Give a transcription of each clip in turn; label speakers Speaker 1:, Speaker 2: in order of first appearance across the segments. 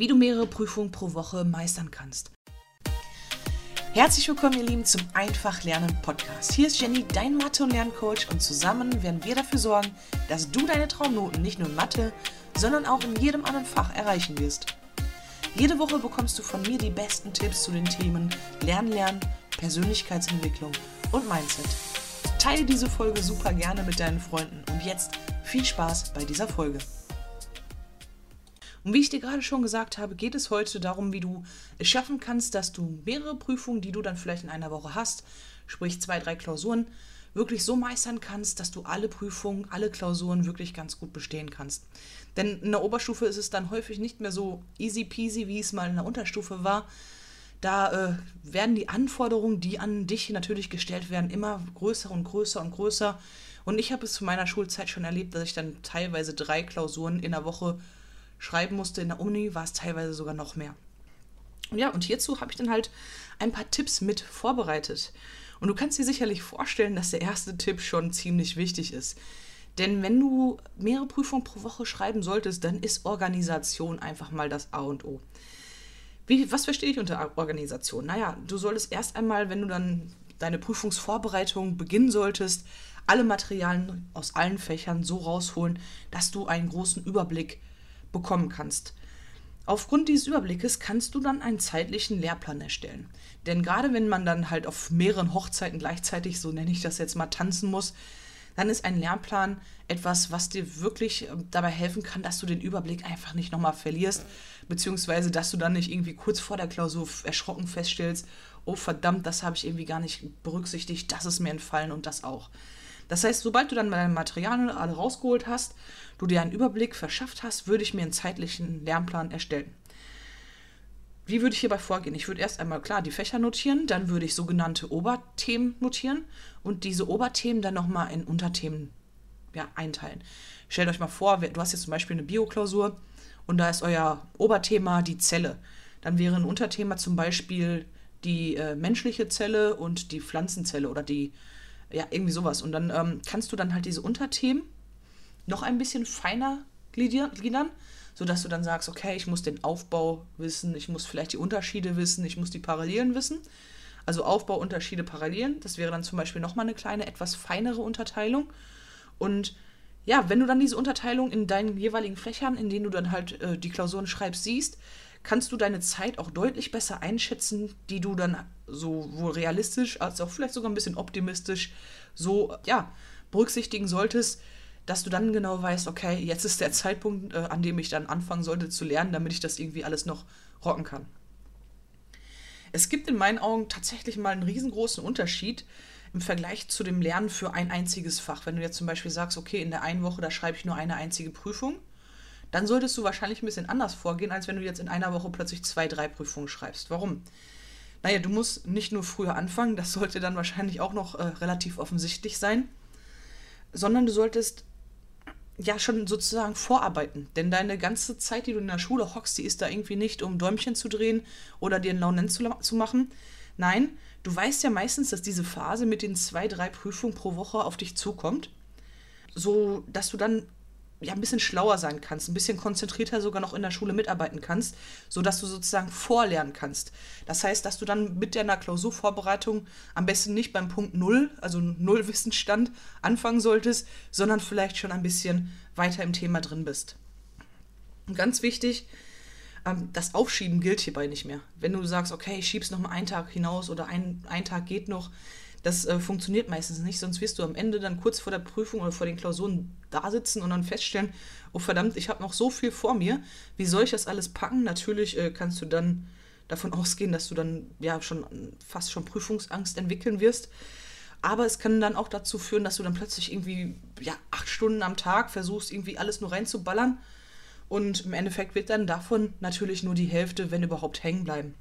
Speaker 1: wie du mehrere Prüfungen pro Woche meistern kannst. Herzlich willkommen, ihr Lieben, zum Einfach Lernen Podcast. Hier ist Jenny, dein Mathe- und Lerncoach, und zusammen werden wir dafür sorgen, dass du deine Traumnoten nicht nur in Mathe, sondern auch in jedem anderen Fach erreichen wirst. Jede Woche bekommst du von mir die besten Tipps zu den Themen Lernen, Lernen, Persönlichkeitsentwicklung und Mindset. Teile diese Folge super gerne mit deinen Freunden und jetzt viel Spaß bei dieser Folge. Und wie ich dir gerade schon gesagt habe, geht es heute darum, wie du es schaffen kannst, dass du mehrere Prüfungen, die du dann vielleicht in einer Woche hast, sprich zwei, drei Klausuren, wirklich so meistern kannst, dass du alle Prüfungen, alle Klausuren wirklich ganz gut bestehen kannst. Denn in der Oberstufe ist es dann häufig nicht mehr so easy peasy, wie es mal in der Unterstufe war. Da äh, werden die Anforderungen, die an dich natürlich gestellt werden, immer größer und größer und größer. Und ich habe es zu meiner Schulzeit schon erlebt, dass ich dann teilweise drei Klausuren in der Woche schreiben musste. In der Uni war es teilweise sogar noch mehr. Ja, und hierzu habe ich dann halt ein paar Tipps mit vorbereitet. Und du kannst dir sicherlich vorstellen, dass der erste Tipp schon ziemlich wichtig ist. Denn wenn du mehrere Prüfungen pro Woche schreiben solltest, dann ist Organisation einfach mal das A und O. Wie, was verstehe ich unter Organisation? Naja, du solltest erst einmal, wenn du dann deine Prüfungsvorbereitung beginnen solltest, alle Materialien aus allen Fächern so rausholen, dass du einen großen Überblick bekommen kannst. Aufgrund dieses Überblickes kannst du dann einen zeitlichen Lehrplan erstellen. Denn gerade wenn man dann halt auf mehreren Hochzeiten gleichzeitig, so nenne ich das jetzt mal, tanzen muss, dann ist ein Lehrplan etwas, was dir wirklich ähm, dabei helfen kann, dass du den Überblick einfach nicht nochmal verlierst, beziehungsweise dass du dann nicht irgendwie kurz vor der Klausur erschrocken feststellst, oh verdammt, das habe ich irgendwie gar nicht berücksichtigt, das ist mir entfallen und das auch. Das heißt, sobald du dann deine Materialien alle rausgeholt hast, du dir einen Überblick verschafft hast, würde ich mir einen zeitlichen Lernplan erstellen. Wie würde ich hierbei vorgehen? Ich würde erst einmal klar die Fächer notieren, dann würde ich sogenannte Oberthemen notieren und diese Oberthemen dann nochmal in Unterthemen ja, einteilen. Stellt euch mal vor, du hast jetzt zum Beispiel eine Bioklausur und da ist euer Oberthema die Zelle. Dann wäre ein Unterthema zum Beispiel die äh, menschliche Zelle und die Pflanzenzelle oder die ja, irgendwie sowas. Und dann ähm, kannst du dann halt diese Unterthemen noch ein bisschen feiner gliedern, sodass du dann sagst, okay, ich muss den Aufbau wissen, ich muss vielleicht die Unterschiede wissen, ich muss die Parallelen wissen. Also Aufbau, Unterschiede, Parallelen. Das wäre dann zum Beispiel nochmal eine kleine, etwas feinere Unterteilung. Und ja, wenn du dann diese Unterteilung in deinen jeweiligen Fächern, in denen du dann halt äh, die Klausuren schreibst, siehst, kannst du deine Zeit auch deutlich besser einschätzen, die du dann sowohl realistisch als auch vielleicht sogar ein bisschen optimistisch so, ja, berücksichtigen solltest, dass du dann genau weißt, okay, jetzt ist der Zeitpunkt, äh, an dem ich dann anfangen sollte zu lernen, damit ich das irgendwie alles noch rocken kann. Es gibt in meinen Augen tatsächlich mal einen riesengroßen Unterschied im Vergleich zu dem Lernen für ein einziges Fach. Wenn du jetzt zum Beispiel sagst, okay, in der einen Woche, da schreibe ich nur eine einzige Prüfung dann solltest du wahrscheinlich ein bisschen anders vorgehen, als wenn du jetzt in einer Woche plötzlich zwei, drei Prüfungen schreibst. Warum? Naja, du musst nicht nur früher anfangen, das sollte dann wahrscheinlich auch noch äh, relativ offensichtlich sein, sondern du solltest ja schon sozusagen vorarbeiten. Denn deine ganze Zeit, die du in der Schule hockst, die ist da irgendwie nicht, um Däumchen zu drehen oder dir einen Launen zu, zu machen. Nein, du weißt ja meistens, dass diese Phase mit den zwei, drei Prüfungen pro Woche auf dich zukommt, so dass du dann ja, ein bisschen schlauer sein kannst, ein bisschen konzentrierter sogar noch in der Schule mitarbeiten kannst, sodass du sozusagen vorlernen kannst. Das heißt, dass du dann mit deiner Klausurvorbereitung am besten nicht beim Punkt Null, also Null Wissensstand, anfangen solltest, sondern vielleicht schon ein bisschen weiter im Thema drin bist. Und ganz wichtig, ähm, das Aufschieben gilt hierbei nicht mehr. Wenn du sagst, okay, ich schieb's noch mal einen Tag hinaus oder ein, ein Tag geht noch, das äh, funktioniert meistens nicht, sonst wirst du am Ende dann kurz vor der Prüfung oder vor den Klausuren da sitzen und dann feststellen, oh verdammt, ich habe noch so viel vor mir, wie soll ich das alles packen? Natürlich äh, kannst du dann davon ausgehen, dass du dann ja schon fast schon Prüfungsangst entwickeln wirst. Aber es kann dann auch dazu führen, dass du dann plötzlich irgendwie ja, acht Stunden am Tag versuchst, irgendwie alles nur reinzuballern. Und im Endeffekt wird dann davon natürlich nur die Hälfte, wenn überhaupt, hängen bleiben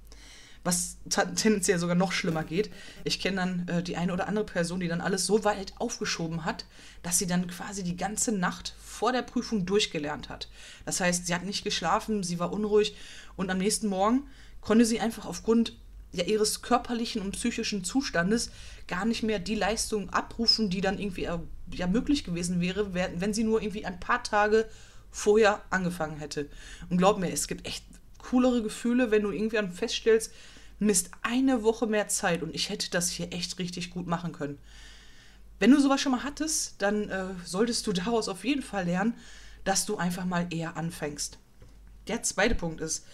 Speaker 1: was tendenziell sogar noch schlimmer geht. Ich kenne dann äh, die eine oder andere Person, die dann alles so weit aufgeschoben hat, dass sie dann quasi die ganze Nacht vor der Prüfung durchgelernt hat. Das heißt, sie hat nicht geschlafen, sie war unruhig und am nächsten Morgen konnte sie einfach aufgrund ja, ihres körperlichen und psychischen Zustandes gar nicht mehr die Leistung abrufen, die dann irgendwie äh, ja, möglich gewesen wäre, wenn sie nur irgendwie ein paar Tage vorher angefangen hätte. Und glaub mir, es gibt echt coolere Gefühle, wenn du irgendwann feststellst, Mist, eine Woche mehr Zeit und ich hätte das hier echt richtig gut machen können. Wenn du sowas schon mal hattest, dann äh, solltest du daraus auf jeden Fall lernen, dass du einfach mal eher anfängst. Der zweite Punkt ist,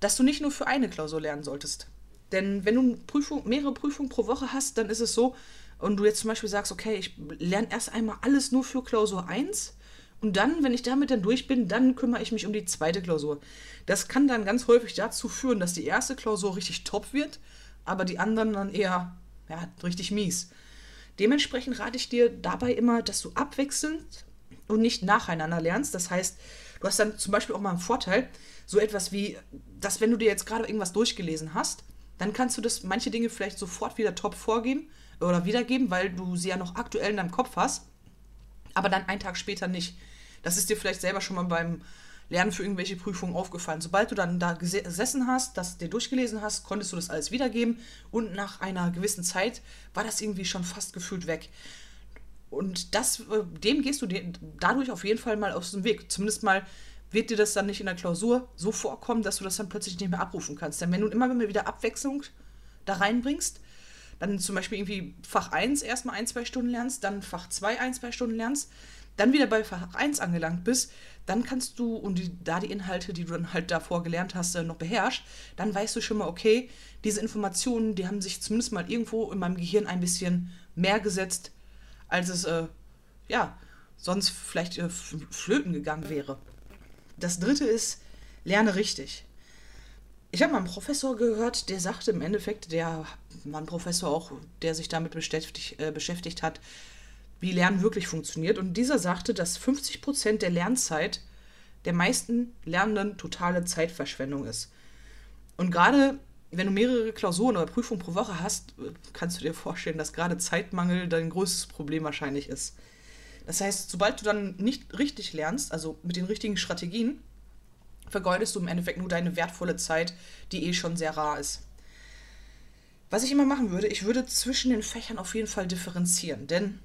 Speaker 1: dass du nicht nur für eine Klausur lernen solltest. Denn wenn du Prüfung, mehrere Prüfungen pro Woche hast, dann ist es so, und du jetzt zum Beispiel sagst, okay, ich lerne erst einmal alles nur für Klausur 1 und dann, wenn ich damit dann durch bin, dann kümmere ich mich um die zweite Klausur. Das kann dann ganz häufig dazu führen, dass die erste Klausur richtig top wird, aber die anderen dann eher ja, richtig mies. Dementsprechend rate ich dir dabei immer, dass du abwechselnd und nicht nacheinander lernst. Das heißt, du hast dann zum Beispiel auch mal einen Vorteil, so etwas wie, dass wenn du dir jetzt gerade irgendwas durchgelesen hast, dann kannst du das manche Dinge vielleicht sofort wieder top vorgeben oder wiedergeben, weil du sie ja noch aktuell in deinem Kopf hast, aber dann einen Tag später nicht. Das ist dir vielleicht selber schon mal beim Lernen für irgendwelche Prüfungen aufgefallen. Sobald du dann da gesessen hast, das dir durchgelesen hast, konntest du das alles wiedergeben und nach einer gewissen Zeit war das irgendwie schon fast gefühlt weg. Und das, äh, dem gehst du dadurch auf jeden Fall mal aus dem Weg. Zumindest mal wird dir das dann nicht in der Klausur so vorkommen, dass du das dann plötzlich nicht mehr abrufen kannst. Denn wenn du immer wieder Abwechslung da reinbringst, dann zum Beispiel irgendwie Fach 1 erstmal ein, zwei Stunden lernst, dann Fach 2 ein, zwei Stunden lernst, dann wieder bei Fach 1 angelangt bist, dann kannst du und die, da die Inhalte, die du dann halt davor gelernt hast, noch beherrschst, dann weißt du schon mal, okay, diese Informationen, die haben sich zumindest mal irgendwo in meinem Gehirn ein bisschen mehr gesetzt, als es, äh, ja, sonst vielleicht äh, flöten gegangen wäre. Das dritte ist, lerne richtig. Ich habe mal einen Professor gehört, der sagte im Endeffekt, der war ein Professor auch, der sich damit beschäftigt, äh, beschäftigt hat, wie Lernen wirklich funktioniert. Und dieser sagte, dass 50 Prozent der Lernzeit der meisten Lernenden totale Zeitverschwendung ist. Und gerade wenn du mehrere Klausuren oder Prüfungen pro Woche hast, kannst du dir vorstellen, dass gerade Zeitmangel dein größtes Problem wahrscheinlich ist. Das heißt, sobald du dann nicht richtig lernst, also mit den richtigen Strategien, vergeudest du im Endeffekt nur deine wertvolle Zeit, die eh schon sehr rar ist. Was ich immer machen würde, ich würde zwischen den Fächern auf jeden Fall differenzieren, denn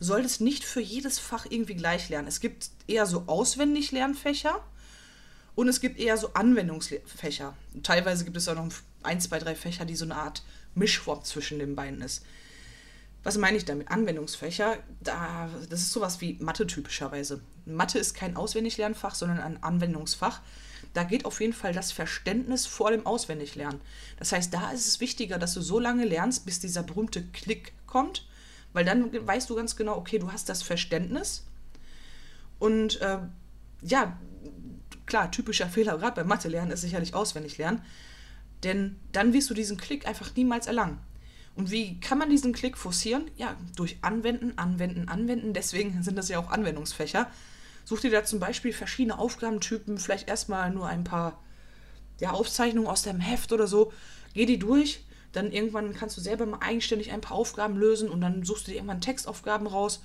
Speaker 1: solltest nicht für jedes Fach irgendwie gleich lernen. Es gibt eher so auswendig Lernfächer und es gibt eher so Anwendungsfächer. Teilweise gibt es auch noch ein, zwei, drei Fächer, die so eine Art Mischform zwischen den beiden ist. Was meine ich damit? Anwendungsfächer, da, das ist sowas wie Mathe typischerweise. Mathe ist kein Auswendiglernfach, sondern ein Anwendungsfach. Da geht auf jeden Fall das Verständnis vor dem Auswendiglernen. Das heißt, da ist es wichtiger, dass du so lange lernst, bis dieser berühmte Klick kommt, weil dann weißt du ganz genau, okay, du hast das Verständnis. Und äh, ja, klar, typischer Fehler, gerade beim Mathe lernen, ist sicherlich auswendig lernen. Denn dann wirst du diesen Klick einfach niemals erlangen. Und wie kann man diesen Klick forcieren? Ja, durch Anwenden, Anwenden, Anwenden. Deswegen sind das ja auch Anwendungsfächer. Such dir da zum Beispiel verschiedene Aufgabentypen, vielleicht erstmal nur ein paar ja, Aufzeichnungen aus deinem Heft oder so. Geh die durch, dann irgendwann kannst du selber mal eigenständig ein paar Aufgaben lösen und dann suchst du dir irgendwann Textaufgaben raus.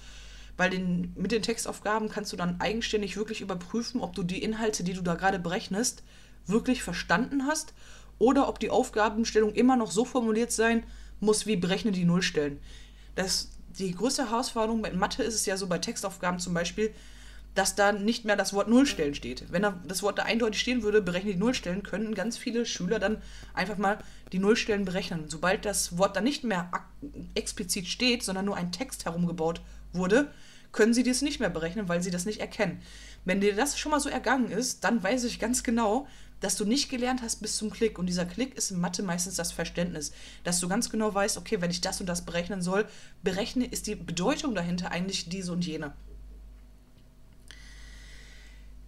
Speaker 1: Weil den, mit den Textaufgaben kannst du dann eigenständig wirklich überprüfen, ob du die Inhalte, die du da gerade berechnest, wirklich verstanden hast oder ob die Aufgabenstellung immer noch so formuliert sein muss wie berechne die Nullstellen. Das, die größte Herausforderung bei Mathe ist es ja so bei Textaufgaben zum Beispiel, dass da nicht mehr das Wort Nullstellen steht. Wenn da das Wort da eindeutig stehen würde, berechne die Nullstellen, könnten ganz viele Schüler dann einfach mal die Nullstellen berechnen. Sobald das Wort dann nicht mehr explizit steht, sondern nur ein Text herumgebaut wurde, können sie das nicht mehr berechnen, weil sie das nicht erkennen. Wenn dir das schon mal so ergangen ist, dann weiß ich ganz genau, dass du nicht gelernt hast bis zum Klick. Und dieser Klick ist in Mathe meistens das Verständnis, dass du ganz genau weißt, okay, wenn ich das und das berechnen soll, berechne, ist die Bedeutung dahinter eigentlich diese und jene.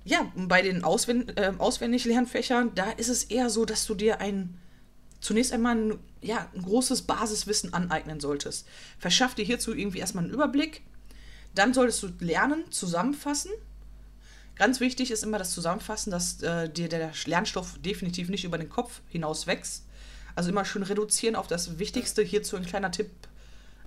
Speaker 1: Ja, bei den Auswend äh, auswendig Lernfächern, da ist es eher so, dass du dir ein zunächst einmal ein, ja, ein großes Basiswissen aneignen solltest. Verschaff dir hierzu irgendwie erstmal einen Überblick. Dann solltest du lernen, zusammenfassen Ganz wichtig ist immer das Zusammenfassen, dass äh, dir der Lernstoff definitiv nicht über den Kopf hinaus wächst. Also immer schön reduzieren auf das Wichtigste. Hierzu ein kleiner Tipp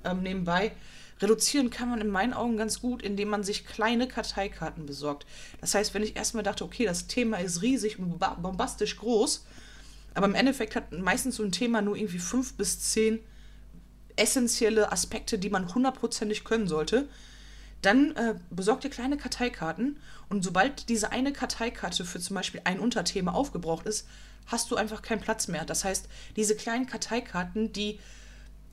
Speaker 1: ähm, nebenbei. Reduzieren kann man in meinen Augen ganz gut, indem man sich kleine Karteikarten besorgt. Das heißt, wenn ich erstmal dachte, okay, das Thema ist riesig und bombastisch groß, aber im Endeffekt hat meistens so ein Thema nur irgendwie fünf bis zehn essentielle Aspekte, die man hundertprozentig können sollte, Dann äh, besorg dir kleine Karteikarten und sobald diese eine Karteikarte für zum Beispiel ein Unterthema aufgebraucht ist, hast du einfach keinen Platz mehr. Das heißt, diese kleinen Karteikarten, die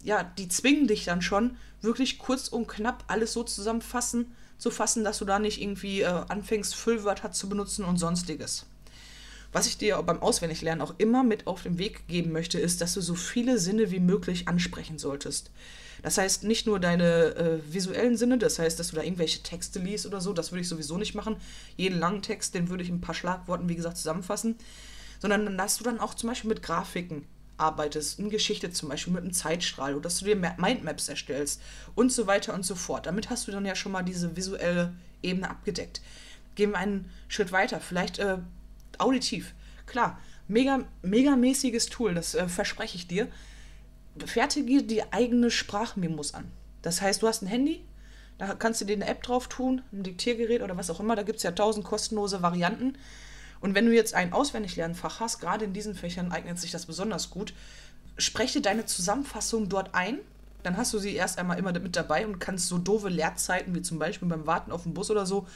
Speaker 1: ja, die zwingen dich dann schon, wirklich kurz und knapp alles so zusammenfassen, zu fassen, dass du da nicht irgendwie äh, anfängst, Füllwörter zu benutzen und sonstiges. Was ich dir beim Auswendiglernen auch immer mit auf den Weg geben möchte, ist, dass du so viele Sinne wie möglich ansprechen solltest. Das heißt, nicht nur deine äh, visuellen Sinne, das heißt, dass du da irgendwelche Texte liest oder so, das würde ich sowieso nicht machen. Jeden langen Text, den würde ich in ein paar Schlagworten, wie gesagt, zusammenfassen. Sondern dass du dann auch zum Beispiel mit Grafiken arbeitest, in Geschichte zum Beispiel mit einem Zeitstrahl oder dass du dir Mindmaps erstellst und so weiter und so fort. Damit hast du dann ja schon mal diese visuelle Ebene abgedeckt. Gehen wir einen Schritt weiter, vielleicht äh, auditiv. Klar, mega, megamäßiges Tool, das äh, verspreche ich dir fertige die eigene Sprachmemos an. Das heißt, du hast ein Handy, da kannst du dir eine App drauf tun, ein Diktiergerät oder was auch immer. Da gibt es ja tausend kostenlose Varianten. Und wenn du jetzt ein Auswendiglernfach hast, gerade in diesen Fächern eignet sich das besonders gut, spreche deine Zusammenfassung dort ein. Dann hast du sie erst einmal immer mit dabei und kannst so doofe Leerzeiten wie zum Beispiel beim Warten auf den Bus oder so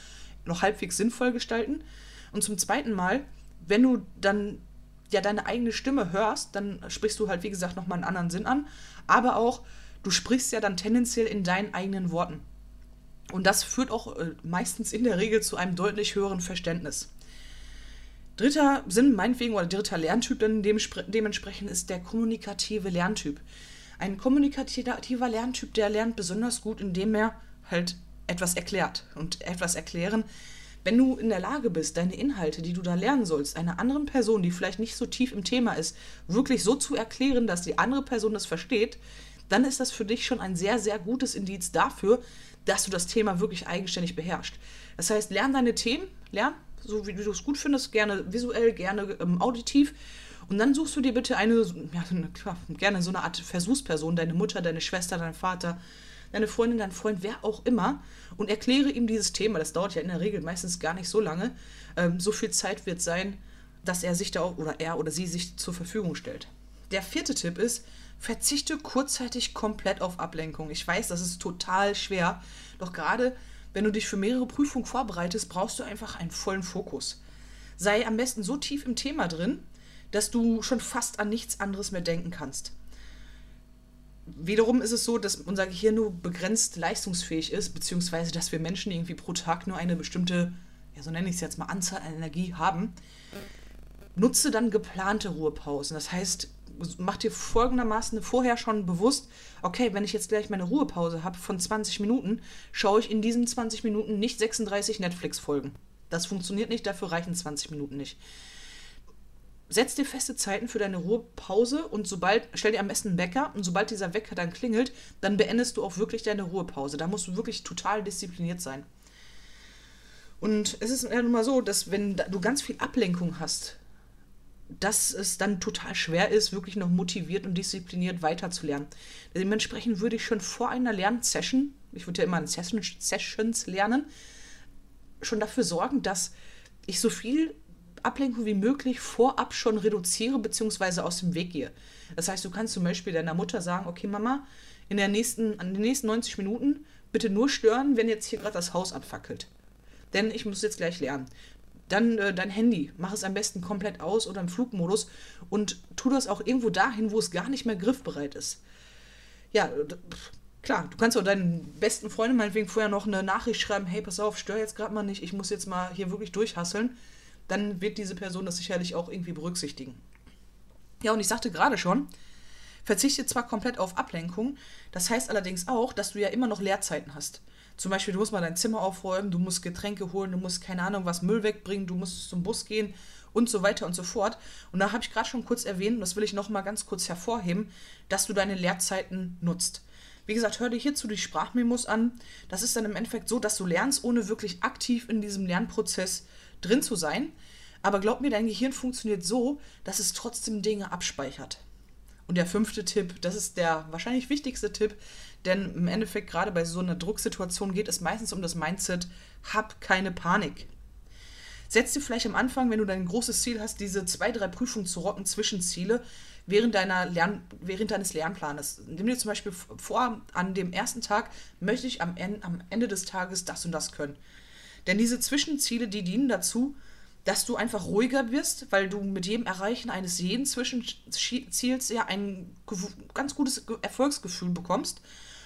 Speaker 1: noch halbwegs sinnvoll gestalten. Und zum zweiten Mal, wenn du dann ja deine eigene Stimme hörst, dann sprichst du halt, wie gesagt, nochmal einen anderen Sinn an. Aber auch, du sprichst ja dann tendenziell in deinen eigenen Worten. Und das führt auch äh, meistens in der Regel zu einem deutlich höheren Verständnis. Dritter Sinn, meinetwegen, oder dritter Lerntyp dann dementsprechend ist der kommunikative Lerntyp. Ein kommunikativer Lerntyp, der lernt besonders gut, indem er halt etwas erklärt. Und etwas erklären wenn du in der Lage bist, deine Inhalte, die du da lernen sollst, einer anderen Person, die vielleicht nicht so tief im Thema ist, wirklich so zu erklären, dass die andere Person das versteht, dann ist das für dich schon ein sehr, sehr gutes Indiz dafür, dass du das Thema wirklich eigenständig beherrschst. Das heißt, lern deine Themen, lern, so wie du es gut findest, gerne visuell, gerne ähm, auditiv. Und dann suchst du dir bitte eine, ja, klar, gerne so eine Art Versuchsperson, deine Mutter, deine Schwester, dein Vater, deine Freundin, dein Freund, wer auch immer, und erkläre ihm dieses Thema. Das dauert ja in der Regel meistens gar nicht so lange. Ähm, so viel Zeit wird sein, dass er sich da auch, oder er oder sie sich zur Verfügung stellt. Der vierte Tipp ist, verzichte kurzzeitig komplett auf Ablenkung. Ich weiß, das ist total schwer, doch gerade wenn du dich für mehrere Prüfungen vorbereitest, brauchst du einfach einen vollen Fokus. Sei am besten so tief im Thema drin, dass du schon fast an nichts anderes mehr denken kannst. Wiederum ist es so, dass unser Gehirn nur begrenzt leistungsfähig ist, beziehungsweise dass wir Menschen irgendwie pro Tag nur eine bestimmte, ja so nenne ich es jetzt mal, Anzahl an Energie haben. Nutze dann geplante Ruhepausen. Das heißt, mach dir folgendermaßen vorher schon bewusst, okay, wenn ich jetzt gleich meine Ruhepause habe von 20 Minuten, schaue ich in diesen 20 Minuten nicht 36 Netflix-Folgen. Das funktioniert nicht, dafür reichen 20 Minuten nicht setz dir feste Zeiten für deine Ruhepause und sobald, stell dir am besten einen Wecker und sobald dieser Wecker dann klingelt, dann beendest du auch wirklich deine Ruhepause. Da musst du wirklich total diszipliniert sein. Und es ist ja nun mal so, dass wenn du ganz viel Ablenkung hast, dass es dann total schwer ist, wirklich noch motiviert und diszipliniert weiterzulernen. Dementsprechend würde ich schon vor einer Lernsession, ich würde ja immer in Sessions lernen, schon dafür sorgen, dass ich so viel Ablenkung wie möglich vorab schon reduziere bzw. aus dem Weg gehe. Das heißt, du kannst zum Beispiel deiner Mutter sagen, okay Mama, in, der nächsten, in den nächsten 90 Minuten bitte nur stören, wenn jetzt hier gerade das Haus abfackelt. Denn ich muss jetzt gleich lernen. Dann äh, dein Handy, mach es am besten komplett aus oder im Flugmodus und tu das auch irgendwo dahin, wo es gar nicht mehr griffbereit ist. Ja, klar, du kannst auch deinen besten Freunden meinetwegen vorher noch eine Nachricht schreiben, hey, pass auf, stör jetzt gerade mal nicht, ich muss jetzt mal hier wirklich durchhasseln dann wird diese Person das sicherlich auch irgendwie berücksichtigen. Ja, und ich sagte gerade schon, verzichte zwar komplett auf Ablenkung, das heißt allerdings auch, dass du ja immer noch Leerzeiten hast. Zum Beispiel, du musst mal dein Zimmer aufräumen, du musst Getränke holen, du musst keine Ahnung was Müll wegbringen, du musst zum Bus gehen und so weiter und so fort. Und da habe ich gerade schon kurz erwähnt, und das will ich noch mal ganz kurz hervorheben, dass du deine Leerzeiten nutzt. Wie gesagt, hör dir hierzu die Sprachmemos an. Das ist dann im Endeffekt so, dass du lernst, ohne wirklich aktiv in diesem Lernprozess drin zu sein. Aber glaub mir, dein Gehirn funktioniert so, dass es trotzdem Dinge abspeichert. Und der fünfte Tipp, das ist der wahrscheinlich wichtigste Tipp, denn im Endeffekt gerade bei so einer Drucksituation geht es meistens um das Mindset, hab keine Panik. setz dir vielleicht am Anfang, wenn du dein großes Ziel hast, diese zwei, drei Prüfungen zu rocken, Zwischenziele, während, deiner Lern während deines Lernplanes. Nimm dir zum Beispiel vor, an dem ersten Tag möchte ich am Ende, am Ende des Tages das und das können. Denn diese Zwischenziele, die dienen dazu, dass du einfach ruhiger wirst, weil du mit jedem Erreichen eines jeden Zwischenziels ja ein ganz gutes Erfolgsgefühl bekommst.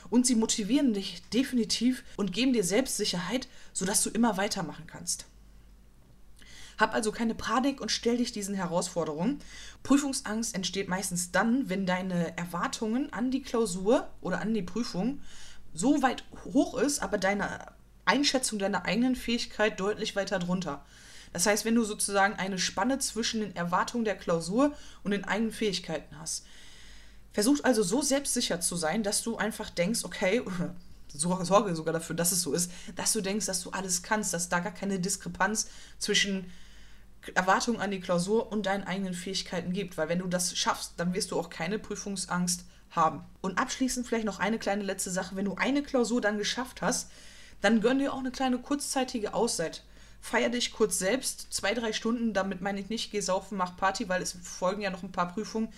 Speaker 1: Und sie motivieren dich definitiv und geben dir Selbstsicherheit, sodass du immer weitermachen kannst. Hab also keine Panik und stell dich diesen Herausforderungen. Prüfungsangst entsteht meistens dann, wenn deine Erwartungen an die Klausur oder an die Prüfung so weit hoch ist, aber deine Einschätzung deiner eigenen Fähigkeit deutlich weiter drunter. Das heißt, wenn du sozusagen eine Spanne zwischen den Erwartungen der Klausur und den eigenen Fähigkeiten hast. Versuch also so selbstsicher zu sein, dass du einfach denkst, okay, sorge sogar dafür, dass es so ist, dass du denkst, dass du alles kannst, dass da gar keine Diskrepanz zwischen Erwartungen an die Klausur und deinen eigenen Fähigkeiten gibt. Weil wenn du das schaffst, dann wirst du auch keine Prüfungsangst haben. Und abschließend vielleicht noch eine kleine letzte Sache. Wenn du eine Klausur dann geschafft hast, dann gönn dir auch eine kleine kurzzeitige Auszeit. Feier dich kurz selbst, zwei, drei Stunden, damit meine ich nicht, geh saufen, mach Party, weil es folgen ja noch ein paar Prüfungen,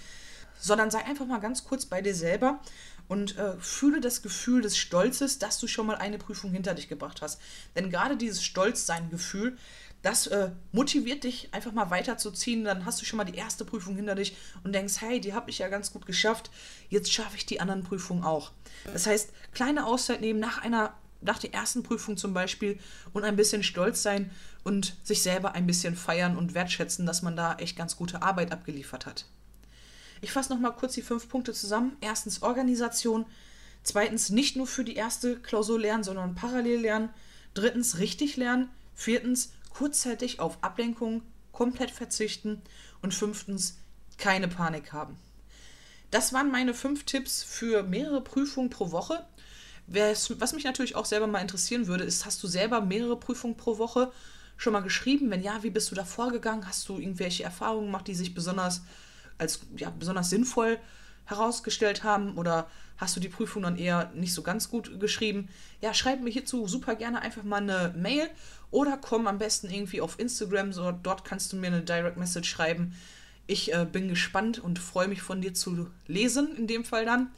Speaker 1: sondern sei einfach mal ganz kurz bei dir selber und äh, fühle das Gefühl des Stolzes, dass du schon mal eine Prüfung hinter dich gebracht hast. Denn gerade dieses Stolzsein-Gefühl, das äh, motiviert dich einfach mal weiterzuziehen. Dann hast du schon mal die erste Prüfung hinter dich und denkst, hey, die habe ich ja ganz gut geschafft. Jetzt schaffe ich die anderen Prüfungen auch. Das heißt, kleine Auszeit nehmen nach einer nach der ersten Prüfung zum Beispiel und ein bisschen stolz sein und sich selber ein bisschen feiern und wertschätzen, dass man da echt ganz gute Arbeit abgeliefert hat. Ich fasse nochmal kurz die fünf Punkte zusammen. Erstens Organisation. Zweitens nicht nur für die erste Klausur lernen, sondern parallel lernen. Drittens richtig lernen. Viertens kurzzeitig auf Ablenkung komplett verzichten. Und fünftens keine Panik haben. Das waren meine fünf Tipps für mehrere Prüfungen pro Woche. Was mich natürlich auch selber mal interessieren würde, ist, hast du selber mehrere Prüfungen pro Woche schon mal geschrieben? Wenn ja, wie bist du da vorgegangen? Hast du irgendwelche Erfahrungen gemacht, die sich besonders als ja, besonders sinnvoll herausgestellt haben? Oder hast du die Prüfung dann eher nicht so ganz gut geschrieben? Ja, schreib mir hierzu super gerne einfach mal eine Mail oder komm am besten irgendwie auf Instagram, so dort kannst du mir eine Direct Message schreiben. Ich äh, bin gespannt und freue mich von dir zu lesen, in dem Fall dann.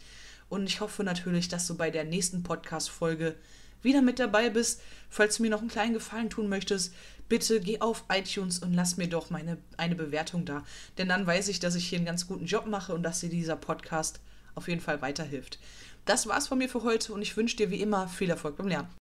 Speaker 1: Und ich hoffe natürlich, dass du bei der nächsten Podcast-Folge wieder mit dabei bist. Falls du mir noch einen kleinen Gefallen tun möchtest, bitte geh auf iTunes und lass mir doch meine, eine Bewertung da. Denn dann weiß ich, dass ich hier einen ganz guten Job mache und dass dir dieser Podcast auf jeden Fall weiterhilft. Das war's von mir für heute und ich wünsche dir wie immer viel Erfolg beim Lernen.